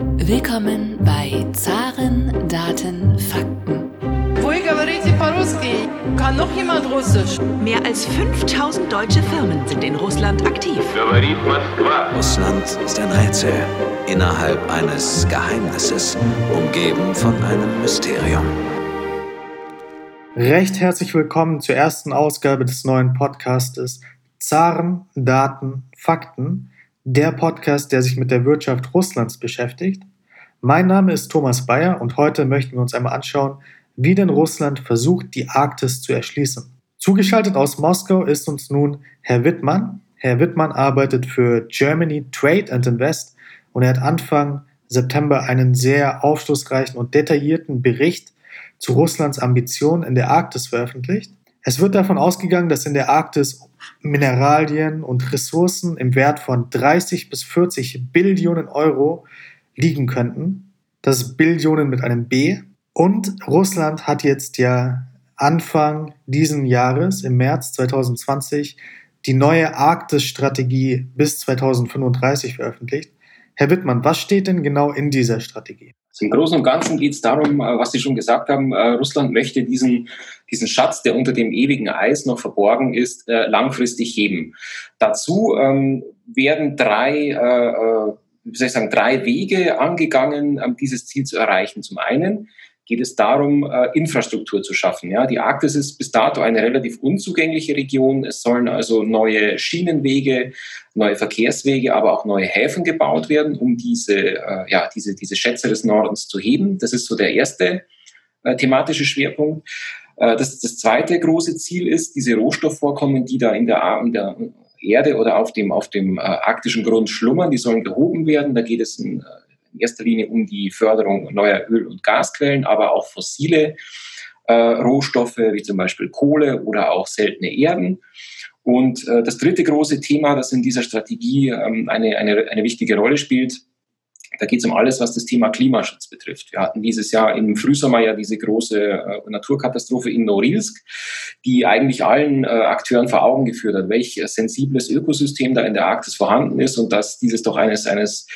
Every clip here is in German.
Willkommen bei Zaren, Daten, Fakten. Kann noch jemand Russisch? Mehr als 5000 deutsche Firmen sind in Russland aktiv. Russland ist ein Rätsel innerhalb eines Geheimnisses, umgeben von einem Mysterium. Recht herzlich willkommen zur ersten Ausgabe des neuen Podcastes Zaren, Daten, Fakten der Podcast, der sich mit der Wirtschaft Russlands beschäftigt. Mein Name ist Thomas Bayer und heute möchten wir uns einmal anschauen, wie denn Russland versucht, die Arktis zu erschließen. Zugeschaltet aus Moskau ist uns nun Herr Wittmann. Herr Wittmann arbeitet für Germany Trade and Invest und er hat Anfang September einen sehr aufschlussreichen und detaillierten Bericht zu Russlands Ambitionen in der Arktis veröffentlicht. Es wird davon ausgegangen, dass in der Arktis Mineralien und Ressourcen im Wert von 30 bis 40 Billionen Euro liegen könnten. Das ist Billionen mit einem B. Und Russland hat jetzt ja Anfang diesen Jahres, im März 2020, die neue Arktis-Strategie bis 2035 veröffentlicht. Herr Wittmann, was steht denn genau in dieser Strategie? Im Großen und Ganzen geht es darum, äh, was Sie schon gesagt haben, äh, Russland möchte diesen, diesen Schatz, der unter dem ewigen Eis noch verborgen ist, äh, langfristig heben. Dazu ähm, werden drei, wie soll ich sagen, drei Wege angegangen, um dieses Ziel zu erreichen. Zum einen geht es darum, äh, Infrastruktur zu schaffen. Ja, die Arktis ist bis dato eine relativ unzugängliche Region. Es sollen also neue Schienenwege, neue Verkehrswege, aber auch neue Häfen gebaut werden, um diese, äh, ja, diese, diese Schätze des Nordens zu heben. Das ist so der erste äh, thematische Schwerpunkt. Das, das zweite große Ziel ist, diese Rohstoffvorkommen, die da in der, in der Erde oder auf dem, auf dem arktischen Grund schlummern, die sollen gehoben werden. Da geht es in, in erster Linie um die Förderung neuer Öl- und Gasquellen, aber auch fossile äh, Rohstoffe wie zum Beispiel Kohle oder auch seltene Erden. Und äh, das dritte große Thema, das in dieser Strategie ähm, eine, eine, eine wichtige Rolle spielt, da geht es um alles, was das Thema Klimaschutz betrifft. Wir hatten dieses Jahr im Frühsommer ja diese große äh, Naturkatastrophe in Norilsk, die eigentlich allen äh, Akteuren vor Augen geführt hat, welch sensibles Ökosystem da in der Arktis vorhanden ist und dass dieses doch eines, eines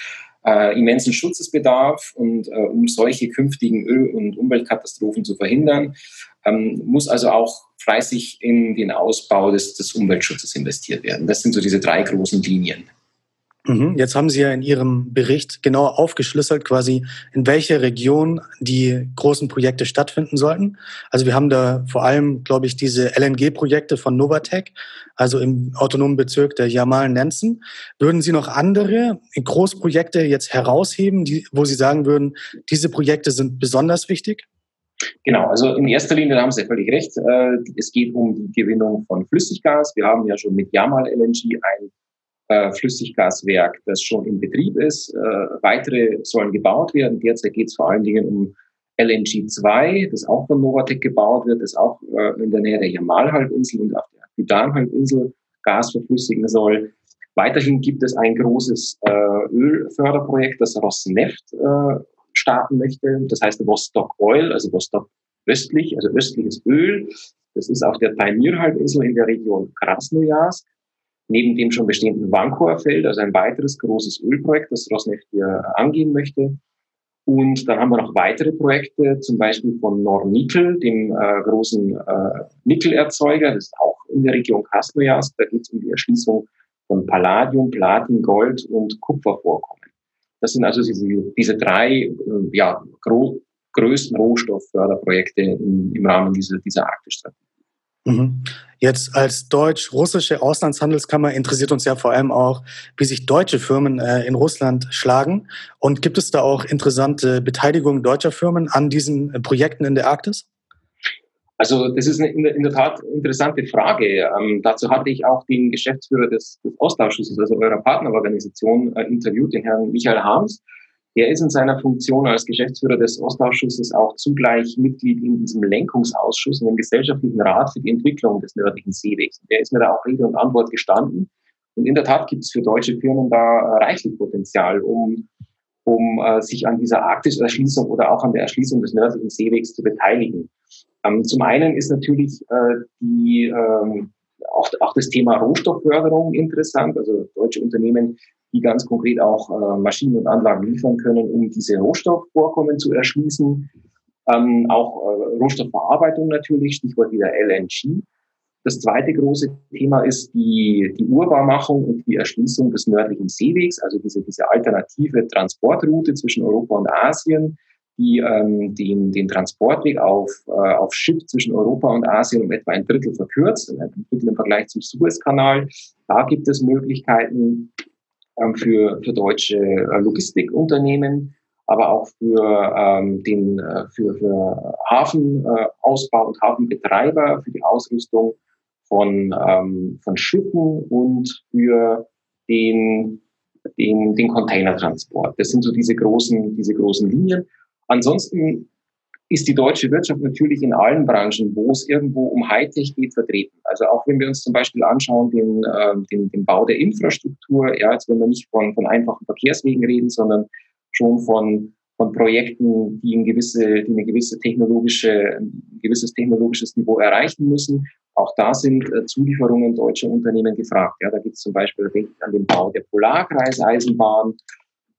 äh, immensen Schutzesbedarf und äh, um solche künftigen Öl- und Umweltkatastrophen zu verhindern, ähm, muss also auch fleißig in den Ausbau des, des Umweltschutzes investiert werden. Das sind so diese drei großen Linien. Mhm. Jetzt haben Sie ja in Ihrem Bericht genau aufgeschlüsselt, quasi in welcher Region die großen Projekte stattfinden sollten. Also wir haben da vor allem, glaube ich, diese LNG-Projekte von Novatec, also im autonomen Bezirk der Jamal-Nenzen. Würden Sie noch andere Großprojekte jetzt herausheben, die, wo Sie sagen würden, diese Projekte sind besonders wichtig? Genau, also in erster Linie haben Sie völlig recht. Äh, es geht um die Gewinnung von Flüssiggas. Wir haben ja schon mit Yamal LNG ein äh, Flüssiggaswerk, das schon in Betrieb ist. Äh, weitere sollen gebaut werden. Derzeit geht es vor allen Dingen um LNG 2, das auch von Novatec gebaut wird, das auch äh, in der Nähe der Jamal-Halbinsel und auf der Akydan-Halbinsel Gas verflüssigen soll. Weiterhin gibt es ein großes äh, Ölförderprojekt, das Rosneft äh, starten möchte. Das heißt Vostok Oil, also Vostok östlich, also östliches Öl. Das ist auf der Taimir-Halbinsel in der Region Krasnojarsk neben dem schon bestehenden Vancouver-Feld, also ein weiteres großes Ölprojekt, das Rosneft hier angehen möchte. Und dann haben wir noch weitere Projekte, zum Beispiel von Nornickel, dem äh, großen äh, Nickelerzeuger, das ist auch in der Region Krasnojarsk. Da geht es um die Erschließung von Palladium, Platin, Gold und Kupfervorkommen. Das sind also diese, diese drei äh, ja, größten Rohstoffförderprojekte im, im Rahmen dieser, dieser Arktisstrategie. Mhm. Jetzt als deutsch-russische Auslandshandelskammer interessiert uns ja vor allem auch, wie sich deutsche Firmen äh, in Russland schlagen. Und gibt es da auch interessante Beteiligung deutscher Firmen an diesen äh, Projekten in der Arktis? Also das ist eine, in der Tat interessante Frage. Ähm, dazu hatte ich auch den Geschäftsführer des, des Ostausschusses, also eurer Partnerorganisation, äh, interviewt, den Herrn Michael Harms. Er ist in seiner Funktion als Geschäftsführer des Ostausschusses auch zugleich Mitglied in diesem Lenkungsausschuss, in dem Gesellschaftlichen Rat für die Entwicklung des nördlichen Seewegs. Der ist mir da auch Rede und Antwort gestanden. Und in der Tat gibt es für deutsche Firmen da reichlich Potenzial, um, um äh, sich an dieser Arktiserschließung oder auch an der Erschließung des nördlichen Seewegs zu beteiligen. Ähm, zum einen ist natürlich äh, die, ähm, auch, auch das Thema Rohstoffförderung interessant. Also deutsche Unternehmen die ganz konkret auch äh, Maschinen und Anlagen liefern können, um diese Rohstoffvorkommen zu erschließen. Ähm, auch äh, Rohstoffverarbeitung natürlich, Stichwort wieder LNG. Das zweite große Thema ist die, die Urbarmachung und die Erschließung des nördlichen Seewegs, also diese, diese alternative Transportroute zwischen Europa und Asien, die ähm, den, den Transportweg auf, äh, auf Schiff zwischen Europa und Asien um etwa ein Drittel verkürzt, ein Drittel im Vergleich zum Suezkanal. Da gibt es Möglichkeiten für, für deutsche äh, Logistikunternehmen, aber auch für ähm, den äh, für, für Hafenausbau und Hafenbetreiber, für die Ausrüstung von, ähm, von Schiffen und für den, den, den Containertransport. Das sind so diese großen, diese großen Linien. Ansonsten ist die deutsche Wirtschaft natürlich in allen Branchen, wo es irgendwo um Hightech geht, vertreten. Also auch wenn wir uns zum Beispiel anschauen, den, äh, den, den Bau der Infrastruktur, ja, jetzt wenn wir nicht von, von einfachen Verkehrswegen reden, sondern schon von, von Projekten, die, ein gewisse, die eine gewisse technologische, ein gewisses technologisches Niveau erreichen müssen. Auch da sind äh, Zulieferungen deutscher Unternehmen gefragt. Ja, da gibt es zum Beispiel, an den Bau der Polarkreiseisenbahn,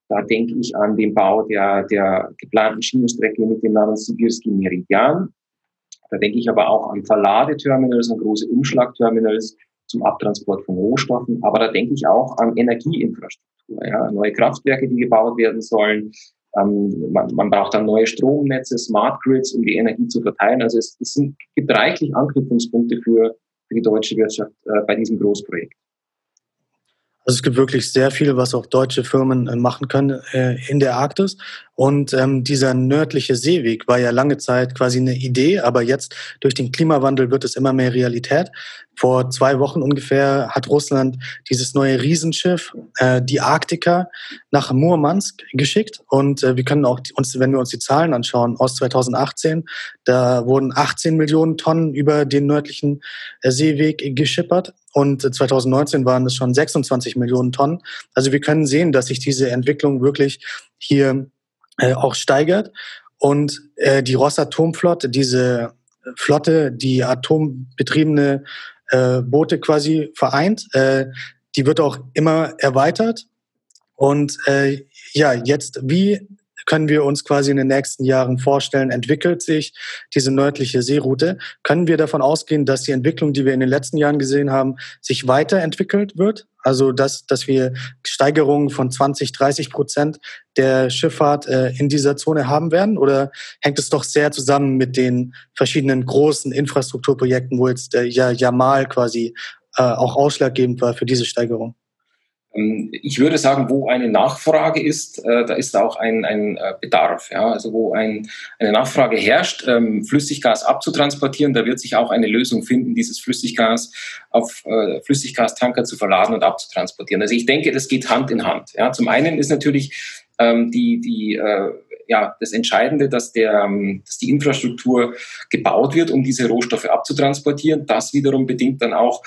da denke ich an den Bau der, der geplanten Schienenstrecke mit dem Namen Sibirski Meridian. Da denke ich aber auch an Verladeterminals, an große Umschlagterminals zum Abtransport von Rohstoffen. Aber da denke ich auch an Energieinfrastruktur, ja, neue Kraftwerke, die gebaut werden sollen. Ähm, man, man, braucht dann neue Stromnetze, Smart Grids, um die Energie zu verteilen. Also es, es sind, gibt reichlich Anknüpfungspunkte für, für die deutsche Wirtschaft äh, bei diesem Großprojekt. Also es gibt wirklich sehr viel, was auch deutsche Firmen äh, machen können äh, in der Arktis. Und ähm, dieser nördliche Seeweg war ja lange Zeit quasi eine Idee, aber jetzt durch den Klimawandel wird es immer mehr Realität. Vor zwei Wochen ungefähr hat Russland dieses neue Riesenschiff, äh, die Arktika, nach Murmansk geschickt. Und äh, wir können auch uns, wenn wir uns die Zahlen anschauen, aus 2018, da wurden 18 Millionen Tonnen über den nördlichen äh, Seeweg geschippert. Und 2019 waren es schon 26 Millionen Tonnen. Also wir können sehen, dass sich diese Entwicklung wirklich hier äh, auch steigert. Und äh, die Rosatomflotte, diese Flotte, die atombetriebene äh, Boote quasi vereint, äh, die wird auch immer erweitert. Und äh, ja, jetzt, wie können wir uns quasi in den nächsten Jahren vorstellen, entwickelt sich diese nördliche Seeroute? Können wir davon ausgehen, dass die Entwicklung, die wir in den letzten Jahren gesehen haben, sich weiterentwickelt wird? Also, dass, dass wir Steigerungen von 20, 30 Prozent der Schifffahrt äh, in dieser Zone haben werden? Oder hängt es doch sehr zusammen mit den verschiedenen großen Infrastrukturprojekten, wo jetzt der Jamal quasi äh, auch ausschlaggebend war für diese Steigerung? Ähm, ich würde sagen, wo eine Nachfrage ist, äh, da ist auch ein, ein äh, Bedarf. Ja? Also wo ein, eine Nachfrage herrscht, ähm, Flüssiggas abzutransportieren, da wird sich auch eine Lösung finden, dieses Flüssiggas auf äh, Flüssiggastanker zu verladen und abzutransportieren. Also ich denke, das geht Hand in Hand. Ja? Zum einen ist natürlich ähm, die, die ja, das Entscheidende, dass, der, dass die Infrastruktur gebaut wird, um diese Rohstoffe abzutransportieren. Das wiederum bedingt dann auch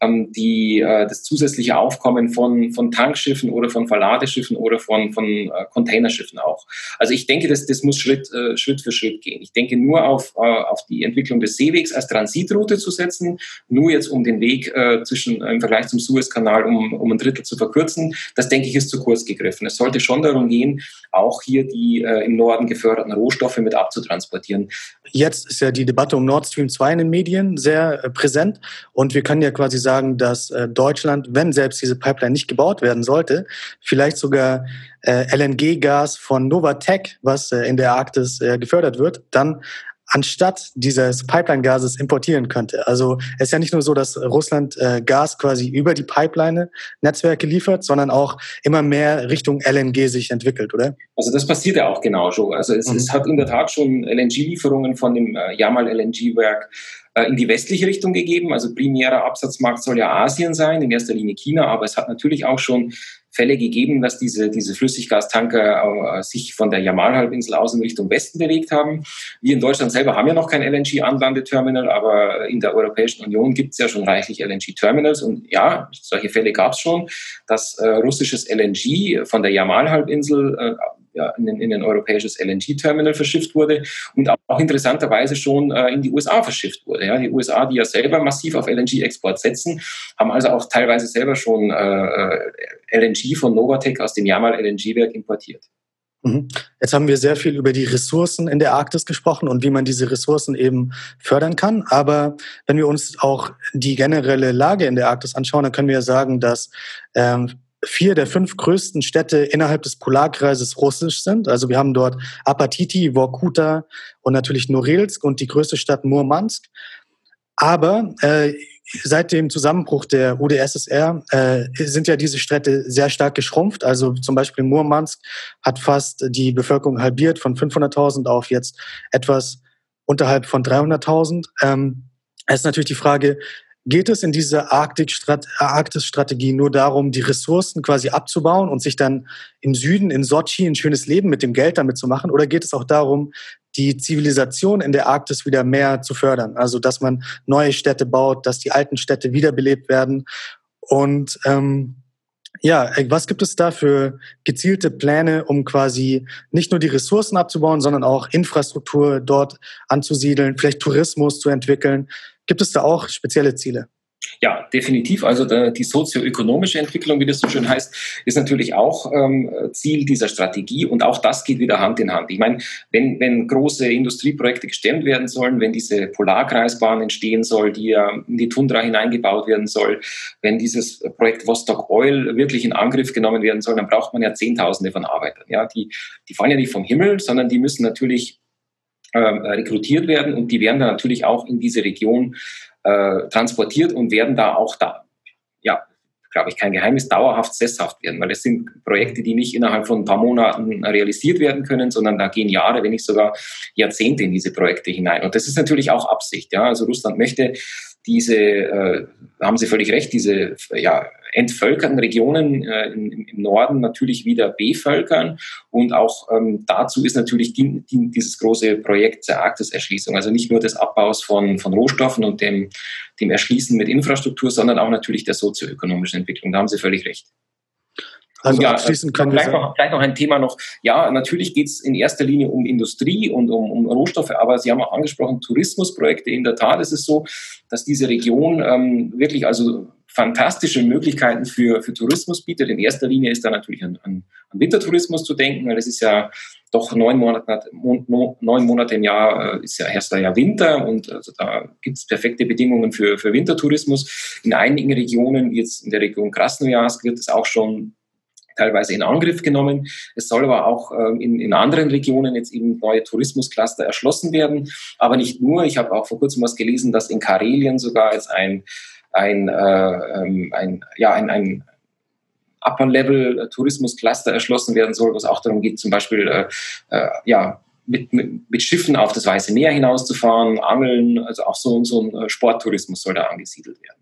ähm, die, äh, das zusätzliche Aufkommen von, von Tankschiffen oder von Verladeschiffen oder von, von äh, Containerschiffen auch. Also ich denke, das, das muss Schritt, äh, Schritt für Schritt gehen. Ich denke, nur auf, äh, auf die Entwicklung des Seewegs als Transitroute zu setzen, nur jetzt um den Weg äh, zwischen, äh, im Vergleich zum Suezkanal um, um ein Drittel zu verkürzen, das denke ich ist zu kurz gegriffen. Es sollte schon darum gehen, auch hier die äh, im Norden geförderten Rohstoffe mit abzutransportieren. Jetzt ist ja die Debatte um Nord Stream 2 in den Medien sehr äh, präsent und wir können ja quasi sagen, sagen, dass äh, Deutschland, wenn selbst diese Pipeline nicht gebaut werden sollte, vielleicht sogar äh, LNG-Gas von Novatec, was äh, in der Arktis äh, gefördert wird, dann anstatt dieses Pipeline-Gases importieren könnte. Also es ist ja nicht nur so, dass Russland äh, Gas quasi über die Pipeline-Netzwerke liefert, sondern auch immer mehr Richtung LNG sich entwickelt, oder? Also das passiert ja auch genau so. Also es, mhm. es hat in der Tat schon LNG-Lieferungen von dem äh, Yamal LNG-Werk äh, in die westliche Richtung gegeben. Also primärer Absatzmarkt soll ja Asien sein, in erster Linie China, aber es hat natürlich auch schon Fälle gegeben, dass diese, diese Flüssiggastanker äh, sich von der Jamalhalbinsel aus in Richtung Westen bewegt haben. Wir in Deutschland selber haben ja noch kein LNG-Anlandeterminal, aber in der Europäischen Union gibt es ja schon reichlich LNG-Terminals. Und ja, solche Fälle gab es schon, dass äh, russisches LNG von der Jamalhalbinsel äh, ja, in, in ein europäisches LNG-Terminal verschifft wurde und auch, auch interessanterweise schon äh, in die USA verschifft wurde. Ja. Die USA, die ja selber massiv auf LNG-Export setzen, haben also auch teilweise selber schon äh, LNG von Novatec aus dem Yamal LNG-Werk importiert. Mhm. Jetzt haben wir sehr viel über die Ressourcen in der Arktis gesprochen und wie man diese Ressourcen eben fördern kann. Aber wenn wir uns auch die generelle Lage in der Arktis anschauen, dann können wir sagen, dass ähm, vier der fünf größten Städte innerhalb des Polarkreises russisch sind. Also wir haben dort Apatiti, Vorkuta und natürlich Norilsk und die größte Stadt Murmansk. Aber äh, seit dem Zusammenbruch der UdSSR äh, sind ja diese Städte sehr stark geschrumpft. Also zum Beispiel Murmansk hat fast die Bevölkerung halbiert von 500.000 auf jetzt etwas unterhalb von 300.000. Ähm, es ist natürlich die Frage, geht es in dieser Arktis-Strategie nur darum, die Ressourcen quasi abzubauen und sich dann im Süden, in Sochi, ein schönes Leben mit dem Geld damit zu machen? Oder geht es auch darum, die Zivilisation in der Arktis wieder mehr zu fördern. Also dass man neue Städte baut, dass die alten Städte wiederbelebt werden. Und ähm, ja, was gibt es da für gezielte Pläne, um quasi nicht nur die Ressourcen abzubauen, sondern auch Infrastruktur dort anzusiedeln, vielleicht Tourismus zu entwickeln? Gibt es da auch spezielle Ziele? Ja, definitiv. Also die sozioökonomische Entwicklung, wie das so schön heißt, ist natürlich auch ähm, Ziel dieser Strategie und auch das geht wieder Hand in Hand. Ich meine, wenn, wenn große Industrieprojekte gestemmt werden sollen, wenn diese Polarkreisbahn entstehen soll, die ja in die Tundra hineingebaut werden soll, wenn dieses Projekt Vostok Oil wirklich in Angriff genommen werden soll, dann braucht man ja Zehntausende von Arbeitern. Ja, die, die fallen ja nicht vom Himmel, sondern die müssen natürlich rekrutiert werden und die werden dann natürlich auch in diese Region äh, transportiert und werden da auch da, ja, glaube ich, kein Geheimnis, dauerhaft sesshaft werden, weil es sind Projekte, die nicht innerhalb von ein paar Monaten realisiert werden können, sondern da gehen Jahre, wenn nicht sogar Jahrzehnte in diese Projekte hinein. Und das ist natürlich auch Absicht. Ja? Also Russland möchte diese, äh, haben Sie völlig recht, diese ja, entvölkerten Regionen äh, im, im, Norden natürlich wieder bevölkern. Und auch ähm, dazu ist natürlich die, die, dieses große Projekt der Arktiserschließung, also nicht nur des Abbaus von, von Rohstoffen und dem, dem Erschließen mit Infrastruktur, sondern auch natürlich der sozioökonomischen Entwicklung. Da haben Sie völlig recht. Also ja, abschließend können vielleicht, wir noch, vielleicht noch ein Thema noch. Ja, natürlich geht es in erster Linie um Industrie und um, um, Rohstoffe, aber Sie haben auch angesprochen, Tourismusprojekte. In der Tat ist es so, dass diese Region ähm, wirklich also fantastische Möglichkeiten für, für Tourismus bietet. In erster Linie ist da natürlich an, an, an Wintertourismus zu denken, weil es ist ja doch neun Monate, neun Monate im Jahr äh, ist ja erst ja Winter und also da gibt es perfekte Bedingungen für, für Wintertourismus. In einigen Regionen, wie jetzt in der Region Krasnojarsk, wird es auch schon teilweise in Angriff genommen. Es soll aber auch ähm, in, in anderen Regionen jetzt eben neue Tourismuscluster erschlossen werden. Aber nicht nur. Ich habe auch vor kurzem was gelesen, dass in Karelien sogar jetzt ein, ein, äh, ähm, ein, ja, ein, ein Upper-Level Tourismuscluster erschlossen werden soll, was auch darum geht, zum Beispiel äh, äh, ja, mit, mit, mit, Schiffen auf das Weiße Meer hinauszufahren, Angeln, also auch so, so ein äh, Sporttourismus soll da angesiedelt werden.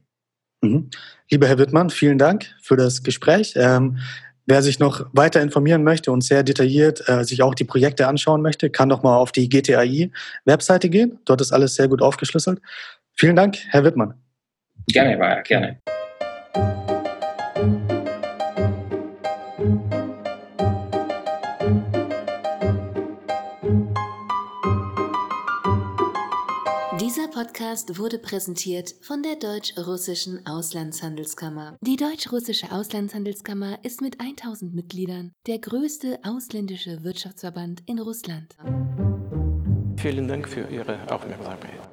Mhm. Lieber Herr Wittmann, vielen Dank für das Gespräch. Ähm, Wer sich noch weiter informieren möchte und sehr detailliert äh, sich auch die Projekte anschauen möchte, kann doch mal auf die GTAI-Webseite gehen. Dort ist alles sehr gut aufgeschlüsselt. Vielen Dank, Herr Wittmann. Gerne, war gerne. Podcast wurde präsentiert von der Deutsch-Russischen Auslandshandelskammer. Die Deutsch-Russische Auslandshandelskammer ist mit 1000 Mitgliedern der größte ausländische Wirtschaftsverband in Russland. Vielen Dank für Ihre Aufmerksamkeit.